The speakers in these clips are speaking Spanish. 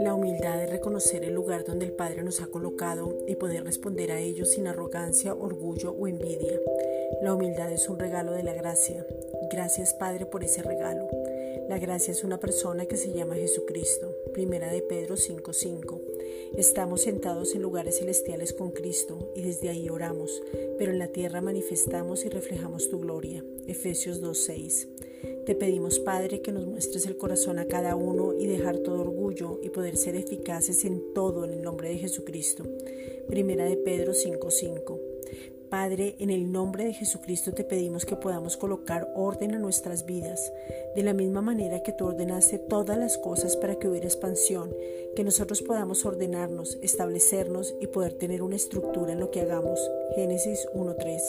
La humildad es reconocer el lugar donde el Padre nos ha colocado y poder responder a ello sin arrogancia, orgullo o envidia. La humildad es un regalo de la gracia. Gracias Padre por ese regalo. La gracia es una persona que se llama Jesucristo. Primera de Pedro 5:5. Estamos sentados en lugares celestiales con Cristo y desde ahí oramos, pero en la tierra manifestamos y reflejamos tu gloria. Efesios 2:6. Te pedimos, Padre, que nos muestres el corazón a cada uno y dejar todo orgullo y poder ser eficaces en todo en el nombre de Jesucristo. Primera de Pedro 5:5. Padre, en el nombre de Jesucristo te pedimos que podamos colocar orden a nuestras vidas, de la misma manera que tú ordenaste todas las cosas para que hubiera expansión, que nosotros podamos ordenarnos, establecernos y poder tener una estructura en lo que hagamos. Génesis 1.3.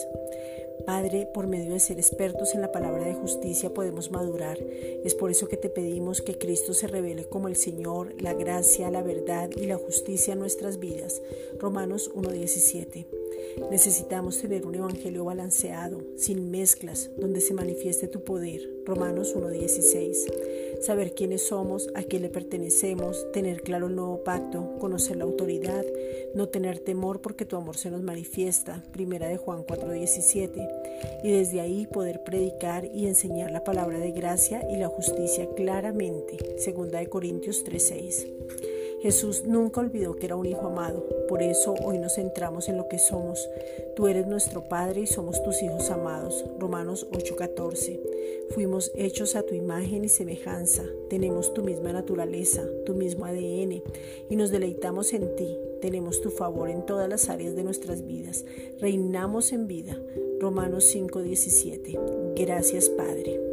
Padre, por medio de ser expertos en la palabra de justicia podemos madurar. Es por eso que te pedimos que Cristo se revele como el Señor, la gracia, la verdad y la justicia en nuestras vidas. Romanos 1.17. Necesitamos tener un evangelio balanceado, sin mezclas, donde se manifieste tu poder. Romanos 1.16. Saber quiénes somos, a quién le pertenecemos, tener claro el nuevo pacto, conocer la autoridad, no tener temor porque tu amor se nos manifiesta. Primera de Juan 4.17. Y desde ahí poder predicar y enseñar la palabra de gracia y la justicia claramente. Segunda de Corintios 3.6. Jesús nunca olvidó que era un hijo amado, por eso hoy nos centramos en lo que somos. Tú eres nuestro Padre y somos tus hijos amados. Romanos 8:14. Fuimos hechos a tu imagen y semejanza, tenemos tu misma naturaleza, tu mismo ADN y nos deleitamos en ti. Tenemos tu favor en todas las áreas de nuestras vidas. Reinamos en vida. Romanos 5:17. Gracias Padre.